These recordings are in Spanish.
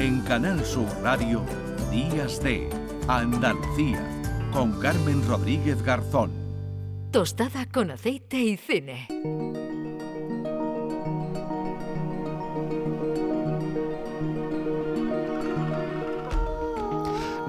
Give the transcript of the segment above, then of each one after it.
En Canal Sur Radio, Días de Andalucía, con Carmen Rodríguez Garzón. Tostada con aceite y cine.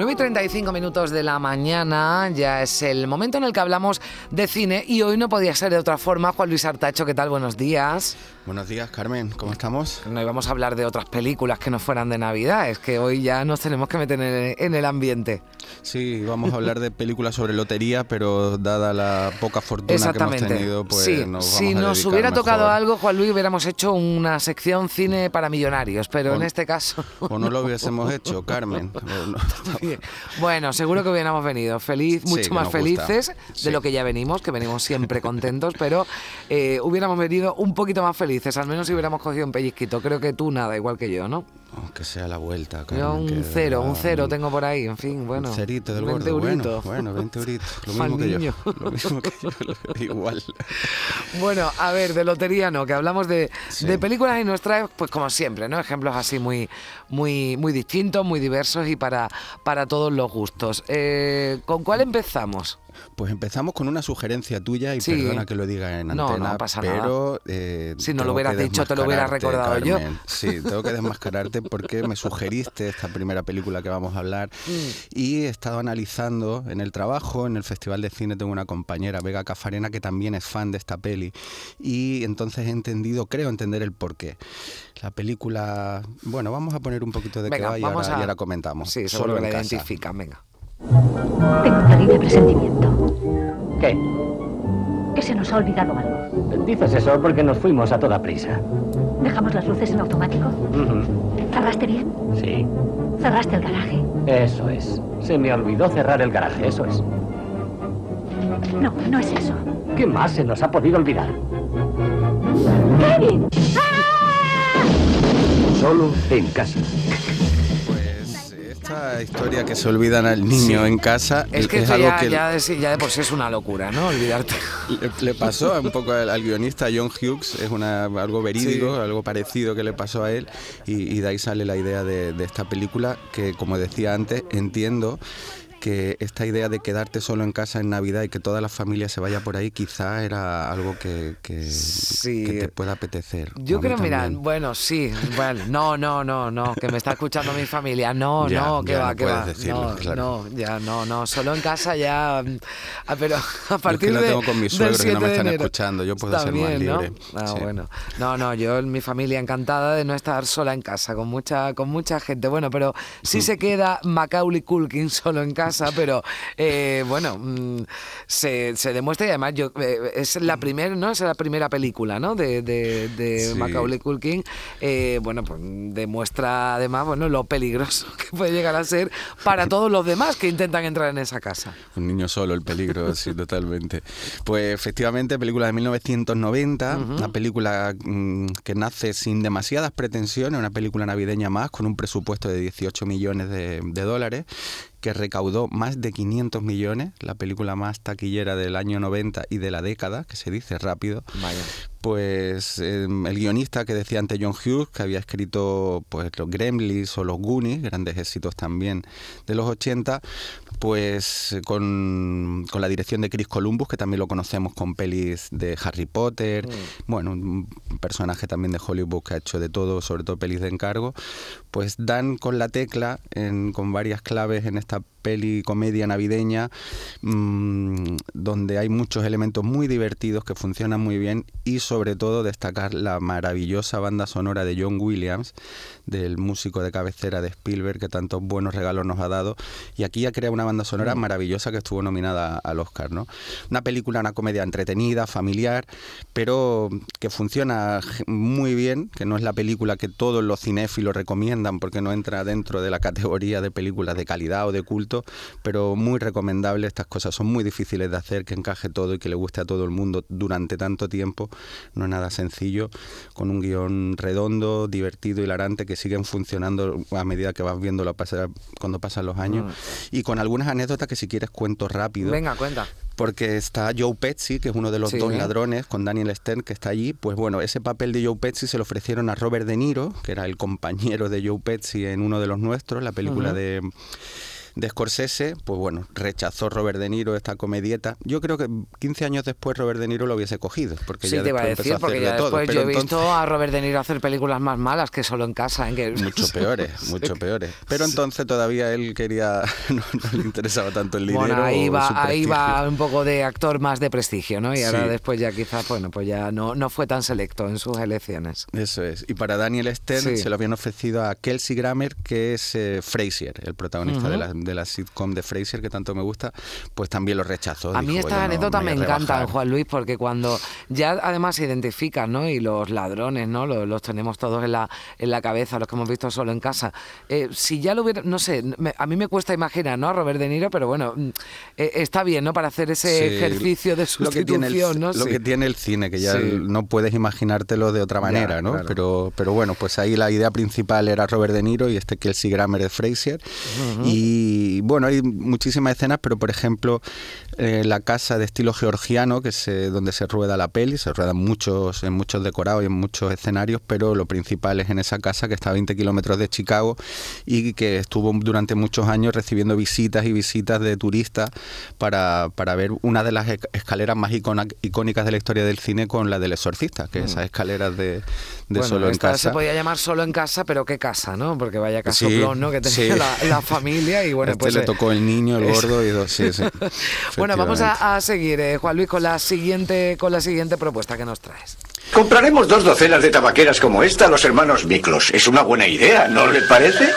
9 y 35 minutos de la mañana, ya es el momento en el que hablamos de cine y hoy no podía ser de otra forma. Juan Luis Artacho, ¿qué tal? Buenos días. Buenos días, Carmen, ¿cómo estamos? No íbamos a hablar de otras películas que no fueran de Navidad, es que hoy ya nos tenemos que meter en el, ambiente. Sí, vamos a hablar de películas sobre lotería, pero dada la poca fortuna que hemos tenido, pues sí. nos vamos Si nos hubiera tocado algo, Juan Luis, hubiéramos hecho una sección cine para millonarios, pero en este caso... O no lo hubiésemos hecho, Carmen. bueno, seguro que hubiéramos venido feliz, mucho más felices de lo que ya venimos, que venimos siempre contentos, pero eh, hubiéramos venido un poquito más felices al menos si hubiéramos cogido un pellizquito. Creo que tú nada, igual que yo, ¿no? Aunque sea la vuelta. Yo un cero, un cero tengo por ahí, en fin, bueno. Un cerito del gordo, bueno, bueno, 20 euritos. Lo mismo que yo. Lo mismo que yo, igual. Bueno, a ver, de lotería no, que hablamos de, de películas y nos trae, pues como siempre, ¿no? Ejemplos así muy, muy, muy distintos, muy diversos y para, para todos los gustos. Eh, ¿Con cuál empezamos? Pues empezamos con una sugerencia tuya y perdona que lo diga en antena, no, no pasa pero eh, si no lo hubieras dicho te lo hubiera recordado yo. Sí, tengo que desmascararte porque me sugeriste esta primera película que vamos a hablar mm. y he estado analizando en el trabajo, en el Festival de Cine tengo una compañera, Vega Cafarena, que también es fan de esta peli y entonces he entendido, creo entender el porqué. La película, bueno, vamos a poner un poquito de que y ahora, a... comentamos. Sí, solo la identifican, venga. Tengo un terrible presentimiento. ¿Qué? Que se nos ha olvidado algo. Dices eso porque nos fuimos a toda prisa. ¿Dejamos las luces en automático? ¿Cerraste bien? Sí. ¿Cerraste el garaje? Eso es. Se me olvidó cerrar el garaje, eso es. No, no es eso. ¿Qué más se nos ha podido olvidar? ¡Kevin! ¡Ah! Solo en casa historia que se olvidan al niño en casa es, que, algo ya, que ya, de, ya, de, por sí es una locura, ¿no? Olvidarte. Le, pasó un poco al, guionista John Hughes, es una, algo verídico, algo parecido que le pasó a él y, de ahí sale la idea de, de esta película que, como decía antes, entiendo que esta idea de quedarte solo en casa en Navidad y que toda la familia se vaya por ahí quizá era algo que, que, te pueda apetecer. Yo creo, mira, bueno, sí, bueno, no, no, no, no, que me está escuchando mi familia, no, no, que va, que va, no, no, ya, no, no, solo en casa ya, ah, pero a partir yo es que lo tengo con mis suegros que no me están escuchando, yo puedo ser más libre. Ah, bueno, no, no, yo mi familia encantada de no estar sola en casa con mucha, con mucha gente, bueno, pero sí mm. se queda Macaulay Culkin solo en casa pero eh, bueno, mm, se, demuestra y además yo eh, es la primera, ¿no? Es la primera película, ¿no? De, de, Macaulay Culkin. Eh, bueno, pues demuestra además, bueno, lo peligroso que puede llegar a ser para todos los demás que intentan entrar en esa casa. Un niño solo, el peligro, sí, totalmente. Pues efectivamente, película de 1990, una película mm, que nace sin demasiadas pretensiones, una película navideña más, con un presupuesto de 18 millones de, de dólares que recaudó más de 500 millones, la película más taquillera del año 90 y de la década, que se dice rápido. Pues em, el guionista que decía ante John Hughes, que había escrito pues los Gremlins o los Goonies, grandes éxitos también de los 80, pues con, la dirección de Chris Columbus, que también lo conocemos con pelis de Harry Potter, mm. bueno, un personaje también de Hollywood que ha hecho de todo, sobre todo pelis de encargo, pues dan con la tecla en, con varias claves en esta peli comedia navideña mmm, donde hay muchos elementos muy divertidos que funcionan muy bien y sobre todo destacar la maravillosa banda sonora de John Williams, del músico de cabecera de Spielberg que tantos buenos regalos nos ha dado y aquí ha creado una banda sonora mm. maravillosa que estuvo nominada al Oscar, ¿no? Una película, una comedia entretenida, familiar, pero que funciona muy bien, que no es la película que todos los cinéfilos recomiendan porque no entra dentro de la categoría de películas de calidad o de culto pero muy recomendable. Estas cosas son muy difíciles de hacer, que encaje todo y que le guste a todo el mundo durante tanto tiempo. No es nada sencillo, con un guion redondo, divertido, hilarante, que siguen funcionando a medida que vas pasar, cuando pasan los años. Mm. Y con algunas anécdotas que si quieres cuento rápido Venga, cuenta. porque está Joe Pesci, que es uno de los Sí. dos ladrones, con Daniel Stern, que está allí. Pues bueno, ese papel de Joe Pesci se lo ofrecieron a Robert De Niro, que era el compañero de Joe Pesci en uno de los nuestros, la película de de Scorsese, pues bueno, rechazó Robert De Niro esta comedieta. Yo creo que 15 años después Robert De Niro lo hubiese cogido, porque Sí, ya te iba a decir, a porque ya todo. después yo he entonces- visto a Robert De Niro hacer películas más malas que solo en casa. En que... mucho peores, mucho peores. Pero entonces todavía él quería, no, no le interesaba tanto el dinero. Bueno, ahí va, ahí va un poco de actor más de prestigio, ¿no? Y ahora Sí. después ya quizás, bueno, pues ya no, no fue tan selecto en sus elecciones. Eso es. Y para Daniel Stern Sí. se lo habían ofrecido a Kelsey Grammer, que es eh, Frasier, el protagonista de, la, de la sitcom de Frasier, que tanto me gusta, pues también lo rechazó. A mí estas "Yo no anécdotas voy me a encantan, rebajar". Juan Luis, porque cuando ya además se identifican, ¿no? Y los ladrones, ¿no? Los, los tenemos todos en la, en la cabeza, los que hemos visto solo en casa. Eh, si ya lo hubiera, no sé, me- a mí me cuesta imaginar, ¿no? A Robert De Niro, pero bueno, mm, eh, está bien, ¿no? Para hacer ese Sí, ejercicio de lo que tiene el, sustitución, ¿no? Lo Sí. que tiene el cine, que ya Sí. no puedes imaginártelo de otra Ya, manera, ¿no? claro. Pero, pero bueno, pues ahí la idea principal era Robert De Niro y este Kelsey Grammer de Frasier. Y bueno, hay muchísimas escenas, pero por ejemplo, eh, la casa de estilo georgiano, que se, donde se rueda la peli, se rueda en muchos, en muchos decorados y en muchos escenarios, pero lo principal es en esa casa que está a 20 kilómetros de Chicago y que estuvo durante muchos años recibiendo visitas y visitas de turistas para, para ver una de las esc- escaleras más icona- icónicas de la historia del cine con la del exorcista, que es esas escaleras de, de Mm. Bueno, solo en casa. se podía llamar solo en casa, pero qué casa, ¿no? Porque vaya Sí, casoplón, ¿no? Que tenía sí. la, la familia y bueno, este pues... le eh, tocó el niño, el gordo y dos, sí, sí. Bueno, vamos a seguir, eh, Juan Luis, con la siguiente, con la siguiente propuesta que nos traes. Compraremos dos docenas de tabaqueras como esta a los hermanos Miklos. Es una buena idea, ¿no le parece?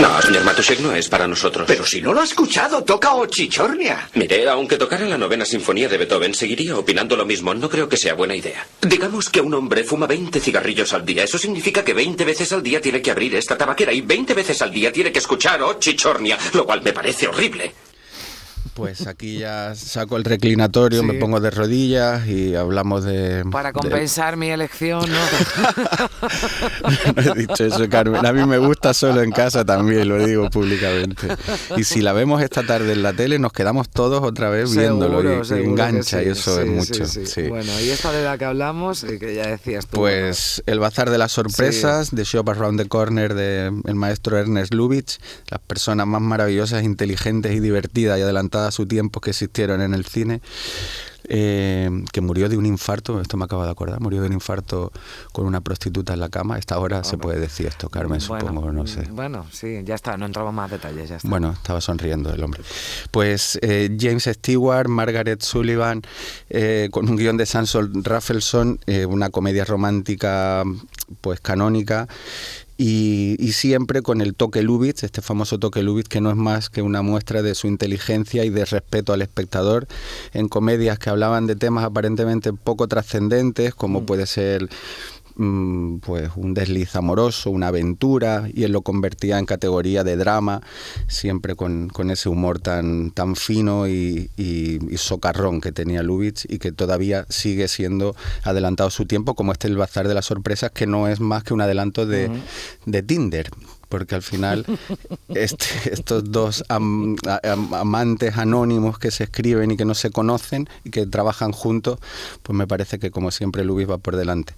No, señor Matuszek, no es para nosotros. Pero si no lo ha escuchado, toca Ochichornia. Mire, aunque tocara la novena sinfonía de Beethoven, seguiría opinando lo mismo. No creo que sea buena idea. Digamos que un hombre fuma 20 cigarrillos al día. Eso significa que 20 veces al día tiene que abrir esta tabaquera y 20 veces al día tiene que escuchar Ochichornia, lo cual me parece horrible. Pues aquí ya saco el reclinatorio, Sí. me pongo de rodillas y hablamos de... Para de- compensar mi elección, ¿no? no he dicho eso, Carmen. A mí me gusta solo en casa también, lo digo públicamente. Y si la vemos esta tarde en la tele, nos quedamos todos otra vez viéndolo Seguro, y- y, seguro que engancha sí, y eso sí, es mucho. Bueno, y esta de la que hablamos, eh, que ya decías tú. Pues El Bazar de las Sorpresas, de Shop Around the Corner, de el maestro Ernest Lubitsch, las personas más maravillosas, inteligentes y divertidas y adelantadas a su tiempo que existieron en el cine, eh, que murió de un infarto, esto me acabo de acordar, murió de un infarto con una prostituta en la cama. Esta hora se puede decir esto, Carmen, Bueno, supongo, no sé. Bueno, sí, ya está, no entramos más detalles, ya está. Bueno, estaba sonriendo el hombre. Pues eh, James Stewart, Margaret Sullivan, eh, con un guion de Sansol Raffleson, eh, una comedia romántica pues canónica. Y, y siempre con el toque Lubitsch, este famoso toque Lubitsch, que no es más que una muestra de su inteligencia y de respeto al espectador, en comedias que hablaban de temas aparentemente poco trascendentes, como puede ser mm, pues un desliz amoroso, una aventura, y él lo convertía en categoría de drama, siempre con, con ese humor tan, tan fino y, y- y socarrón que tenía Lubitsch y que todavía sigue siendo adelantado su tiempo, como este El Bazar de las Sorpresas, que no es más que un adelanto de, de Tinder. Porque al final este- estos dos am- a- am- amantes anónimos que se escriben y que no se conocen y que trabajan juntos, pues me parece que como siempre Lubitsch va por delante.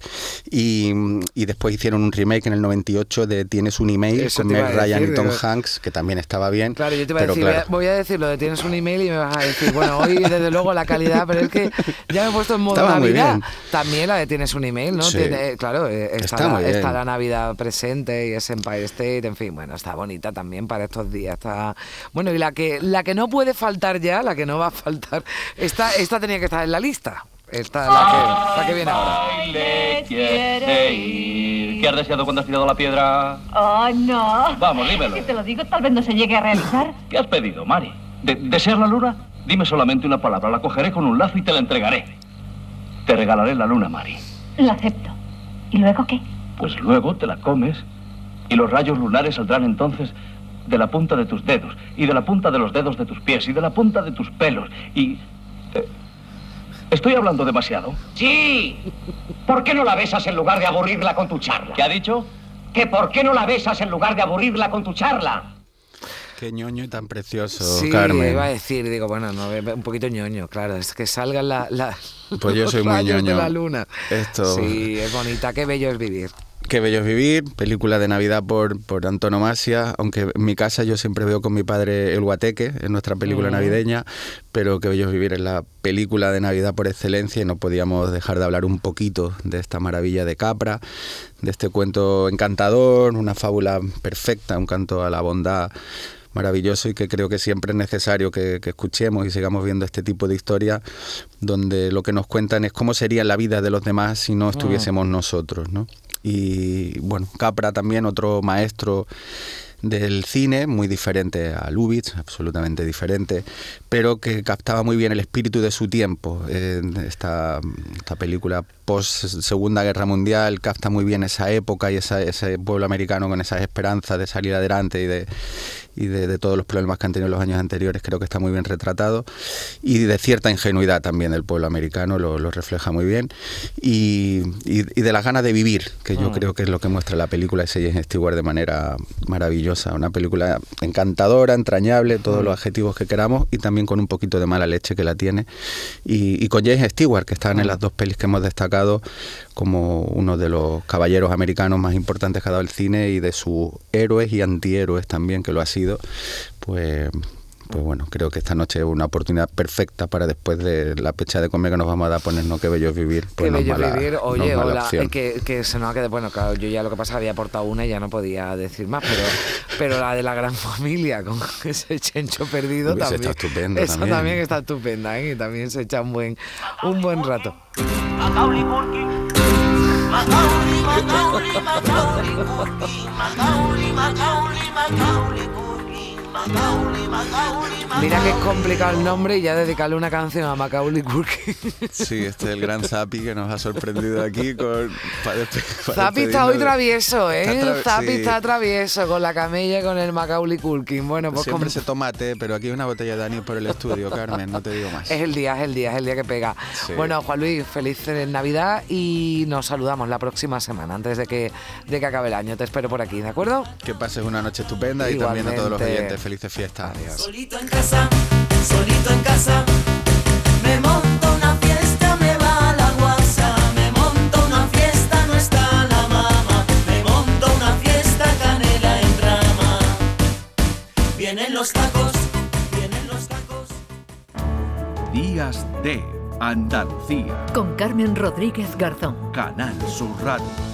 Y, y después hicieron un remake en el 98 de Tienes un email Eso con Meg Ryan decir, y Tom Hanks, que también estaba bien. Claro, yo te iba a decir, voy a- claro, voy a decir lo de tienes un email y me vas a decir, bueno, hoy desde luego la calidad, pero es que ya me he puesto en modo Estaba Navidad. También la de tienes un email, ¿no? Sí. Tiene- claro, eh, está, Está la, está la Navidad presente y es Empire State, en fin, bueno, está bonita también para estos días. Está... Bueno, y la que, la que no puede faltar ya, la que no va a faltar, esta, esta tenía que estar en la lista. Esta la que, la que viene ahora. quiere ir. ¿Qué has deseado cuando has tirado la piedra? Oh, no. Vamos, dímelo. Si te lo digo, tal vez no se llegue a realizar. ¿Qué has pedido, Mari? ¿De ¿Deseas la luna? Dime solamente una palabra, la cogeré con un lazo y te la entregaré. Te regalaré la luna, Mari. Lo acepto. ¿Y luego qué? Pues luego te la comes y los rayos lunares saldrán entonces de la punta de tus dedos, y de la punta de los dedos de tus pies, y de la punta de tus pelos, y... eh, ¿Estoy hablando demasiado? Sí. ¿Por qué no la besas en lugar de aburrirla con tu charla? ¿Qué ha dicho? ¿Que por qué no la besas en lugar de aburrirla con tu charla? Qué ñoño y tan precioso, Sí, Carmen. iba a decir, digo, bueno, no, un poquito ñoño, claro, es que salgan la, la- Pues yo los soy muy rayos de ñoño. la luna. Esto- Sí, es bonita, qué bello es vivir. Qué bello es vivir, película de Navidad por, por antonomasia, aunque en mi casa yo siempre veo con mi padre El Guateque, es nuestra película navideña, pero Qué bello es vivir es la película de Navidad por excelencia y no podíamos dejar de hablar un poquito de esta maravilla de Capra, de este cuento encantador, una fábula perfecta, un canto a la bondad maravilloso y que creo que siempre es necesario que, que escuchemos y sigamos viendo este tipo de historias donde lo que nos cuentan es cómo sería la vida de los demás si no estuviésemos nosotros, ¿no? Y bueno, Capra también, otro maestro del cine, muy diferente a Lubitsch, absolutamente diferente, pero que captaba muy bien el espíritu de su tiempo. Esta, esta película post Segunda Guerra Mundial capta muy bien esa época y esa- ese pueblo americano con esas esperanzas de salir adelante y de y de, de todos los problemas que han tenido los años anteriores, creo que está muy bien retratado, y de cierta ingenuidad también del pueblo americano, lo, lo refleja muy bien, y, y- y de las ganas de vivir, que yo creo que es lo que muestra la película de James Stewart de manera maravillosa, una película encantadora, entrañable, todos los adjetivos que queramos, y también con un poquito de mala leche que la tiene, y, y con James Stewart, que están en las dos pelis que hemos destacado como uno de los caballeros americanos más importantes que ha dado el cine y de sus héroes y antihéroes también, que lo ha sido, pues, pues bueno, creo que esta noche es una oportunidad perfecta para después de la pecha de comer que nos vamos a dar ponernos qué bello es vivir. pues Qué bello mala- vivir. no Oye, hola, opción. eh, que, que se nos ha quedado. Bueno, claro, yo ya lo que pasa había aportado una y ya no podía decir más, pero, pero la de la gran familia con ese chencho perdido Hubiese también. estado estupendo Esa también. también. está estupenda, ¿eh? Y también se echa un buen, un buen rato. Mira que es complicado el nombre y ya dedicarle una canción a Macaulay Culkin. Sí, este es el gran Zapi que nos ha sorprendido aquí con... para para Zapi está hoy travieso, ¿eh? Está tra- Zapi sí. está travieso con la camilla y con el Macaulay Culkin. Bueno, pues Siempre como- se toma té, pero aquí hay una botella de anís por el estudio, Carmen, no te digo más. Es el día, es el día, es el día que pega. Sí. Bueno, Juan Luis, feliz Navidad y nos saludamos la próxima semana, antes de que, de que acabe el año. Te espero por aquí, ¿de acuerdo? Que pases una noche estupenda y también a todos los oyentes felices fiestas. Adiós. Solito en casa, solito en casa. Me monto una fiesta, me va la guasa. Me monto una fiesta, no está la mamá. Me monto una fiesta, canela en rama. Vienen los tacos, vienen los tacos. Días de Andalucía. Con Carmen Rodríguez Garzón. Canal Sur Radio.